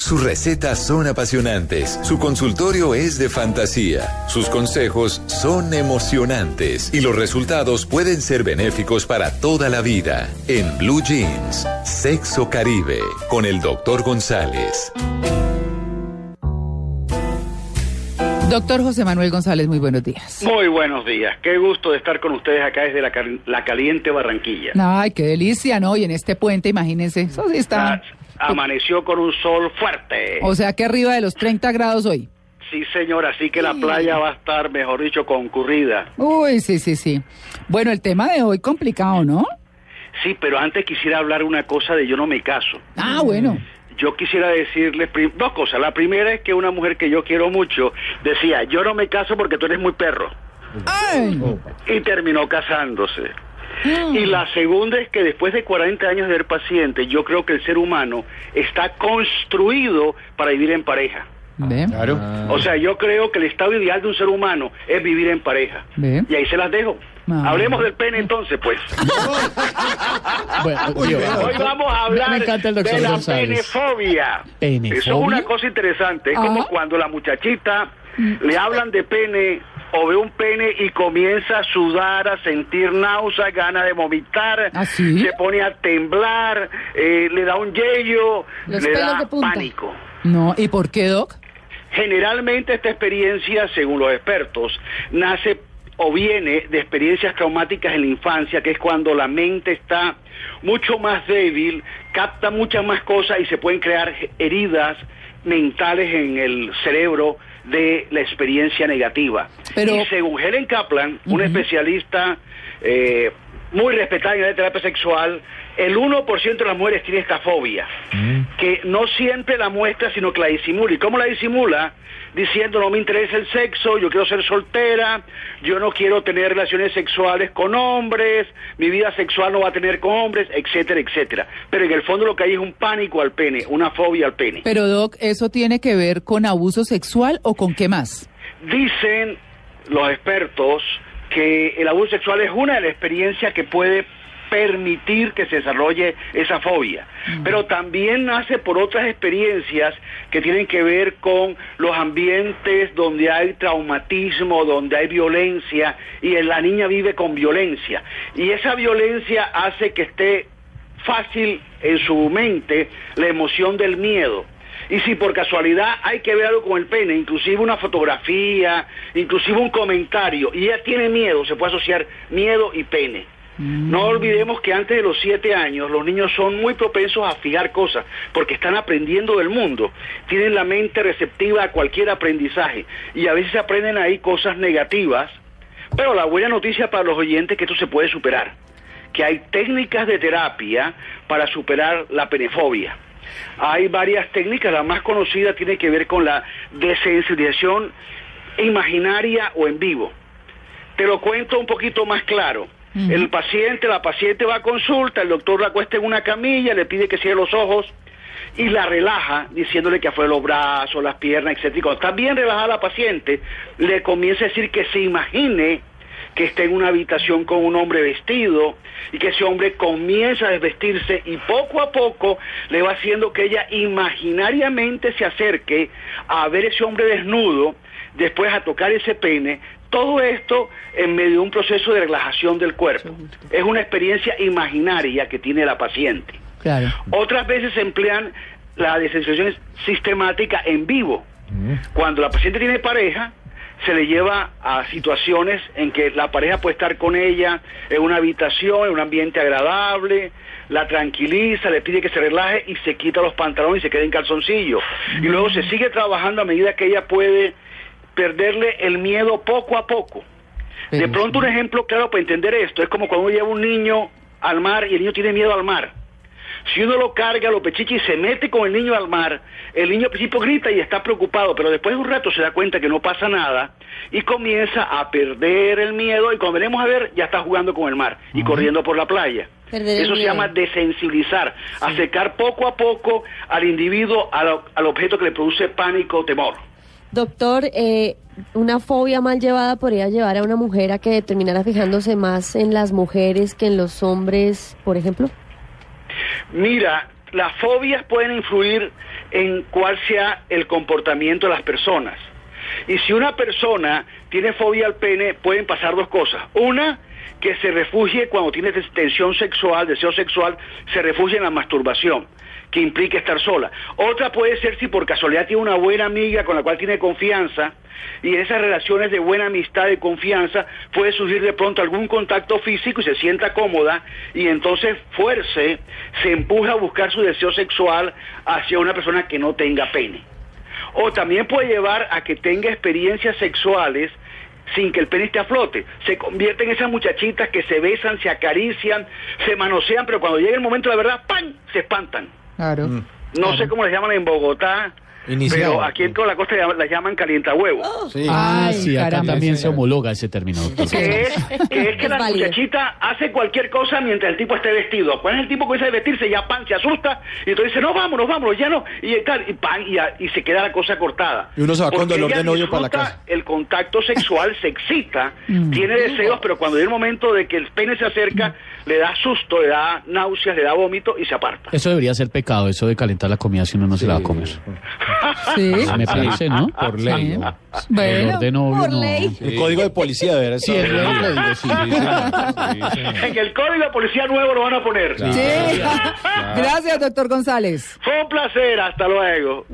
Sus recetas son apasionantes, su consultorio es de fantasía, sus consejos son emocionantes y los resultados pueden ser benéficos para toda la vida. En Blue Jeans, Sexo Caribe, con el doctor González. Doctor José Manuel González, muy buenos días. Muy buenos días. Qué gusto de estar con ustedes acá desde la, cal- la caliente Barranquilla. Ay, qué delicia, ¿no? Y en este puente, imagínense, eso sí está... Ah, Amaneció con un sol fuerte. O sea que arriba de los 30 grados hoy. Sí, señor, así que la playa va a estar, mejor dicho, concurrida. Uy, sí, sí, sí. Bueno, el tema de hoy complicado, ¿no? Sí, pero antes quisiera hablar una cosa de yo no me caso. Ah, bueno. Yo quisiera decirles dos cosas. La primera es que una mujer que yo quiero mucho decía, yo no me caso porque tú eres muy perro. Ay. Y terminó casándose. Y la segunda es que después de 40 años de ser paciente, yo creo que el ser humano está construido para vivir en pareja. Ve, O sea, yo creo que el estado ideal de un ser humano es vivir en pareja. ve. Y ahí se las dejo. Ah. Hablemos del pene entonces, pues. Bueno, Hoy vamos a hablar Me, me encanta el doctor de la González. penefobia. ¿Penefobia? Eso es una cosa interesante. Es como Ah. cuando la muchachita le hablan de pene o ve un pene y comienza a sudar, a sentir náuseas, ganas de vomitar, ¿Ah, sí? se pone a temblar, eh, le da un yello, Los le da pánico. No, ¿y por qué, Doc? Generalmente esta experiencia, según los expertos, nace o viene de experiencias traumáticas en la infancia, que es cuando la mente está mucho más débil, capta muchas más cosas y se pueden crear heridas mentales en el cerebro de la experiencia negativa. Pero- Y según Helen Kaplan, una especialista eh, muy respetada en la terapia sexual, el 1% de las mujeres tiene esta fobia, que no siempre la muestra, sino que la disimula. ¿Y cómo la disimula? Diciendo, no me interesa el sexo, yo quiero ser soltera, yo no quiero tener relaciones sexuales con hombres, mi vida sexual no va a tener con hombres, etcétera, etcétera. Pero en el fondo lo que hay es un pánico al pene, una fobia al pene. Pero, Doc, ¿eso tiene que ver con abuso sexual o con qué más? Dicen los expertos que el abuso sexual es una de las experiencias que puede permitir que se desarrolle esa fobia. Pero también nace por otras experiencias que tienen que ver con los ambientes donde hay traumatismo, donde hay violencia y la niña vive con violencia. Y esa violencia hace que esté fácil en su mente la emoción del miedo. Y si por casualidad hay que ver algo con el pene, inclusive una fotografía, inclusive un comentario, y ella tiene miedo, se puede asociar miedo y pene. No olvidemos que antes de los siete años los niños son muy propensos a fijar cosas porque están aprendiendo del mundo, tienen la mente receptiva a cualquier aprendizaje y a veces aprenden ahí cosas negativas, pero la buena noticia para los oyentes es que esto se puede superar, que hay técnicas de terapia para superar la penefobia. Hay varias técnicas, la más conocida tiene que ver con la desensibilización imaginaria o en vivo. Te lo cuento un poquito más claro. El paciente, la paciente va a consulta, el doctor la acuesta en una camilla, le pide que cierre los ojos y la relaja diciéndole que afuera los brazos, las piernas, etcétera. Y cuando está bien relajada la paciente, le comienza a decir que se imagine que está en una habitación con un hombre vestido y que ese hombre comienza a desvestirse y poco a poco le va haciendo que ella imaginariamente se acerque a ver ese hombre desnudo, después a tocar ese pene, todo esto en medio de un proceso de relajación del cuerpo. Es una experiencia imaginaria que tiene la paciente. Claro. Otras veces se emplean la desensibilización sistemática en vivo. Cuando la paciente tiene pareja, se le lleva a situaciones en que la pareja puede estar con ella en una habitación, en un ambiente agradable, la tranquiliza, le pide que se relaje y se quita los pantalones y se queda en calzoncillo. Y luego se sigue trabajando a medida que ella puede perderle el miedo poco a poco. De pronto un ejemplo claro para entender esto es como cuando uno lleva un niño al mar y el niño tiene miedo al mar. Si uno lo carga, lo pechicha y se mete con el niño al mar, el niño al principio grita y está preocupado, pero después de un rato se da cuenta que no pasa nada y comienza a perder el miedo y cuando venimos a ver ya está jugando con el mar y corriendo por la playa. Perder Eso se llama desensibilizar, acercar poco a poco al individuo al, al objeto que le produce pánico o temor. Doctor, eh, una fobia mal llevada podría llevar a una mujer a que terminara fijándose más en las mujeres que en los hombres, por ejemplo. Mira, las fobias pueden influir en cuál sea el comportamiento de las personas. Y si una persona tiene fobia al pene, pueden pasar dos cosas. Una, que se refugie cuando tiene tensión sexual, deseo sexual, se refugie en la masturbación, que implica estar sola. Otra puede ser si por casualidad tiene una buena amiga con la cual tiene confianza, y en esas relaciones de buena amistad y confianza puede surgir de pronto algún contacto físico y se sienta cómoda y entonces fuerce, se empuja a buscar su deseo sexual hacia una persona que no tenga pene. O también puede llevar a que tenga experiencias sexuales sin que el pene esté a flote. Se convierte en esas muchachitas que se besan, se acarician, se manosean, pero cuando llega el momento de la verdad, ¡pam! se espantan. Claro. No sé cómo les llaman en Bogotá, Iniciado. pero aquí en toda la costa las llaman calientahuevos. Sí. Ah, Ay, sí, acá caramba. también se homologa ese término, que es que, es que Es la válido. muchachita hace cualquier cosa mientras el tipo esté vestido. Cuando el tipo comienza a vestirse, ya pan, se asusta, y entonces dice, no, vámonos, vámonos, ya no, y tal, y pan, y, a- y se queda la cosa cortada. Y uno se va con dolor de novio para la casa. El contacto sexual se excita, tiene deseos, pero cuando llega el momento de que el pene se acerca, le da susto, le da náuseas, le da vómito y se aparta. Eso debería ser pecado, eso de calentar la comida si uno no se la va a comer. Sí. Me parece, ¿no? Por ley. Bueno, de novio, por no. ley. El código de policía debería Sí, el nuevo código, sí. En el código de policía nuevo lo van a poner. Sí. Gracias, doctor González. Fue un placer, hasta luego.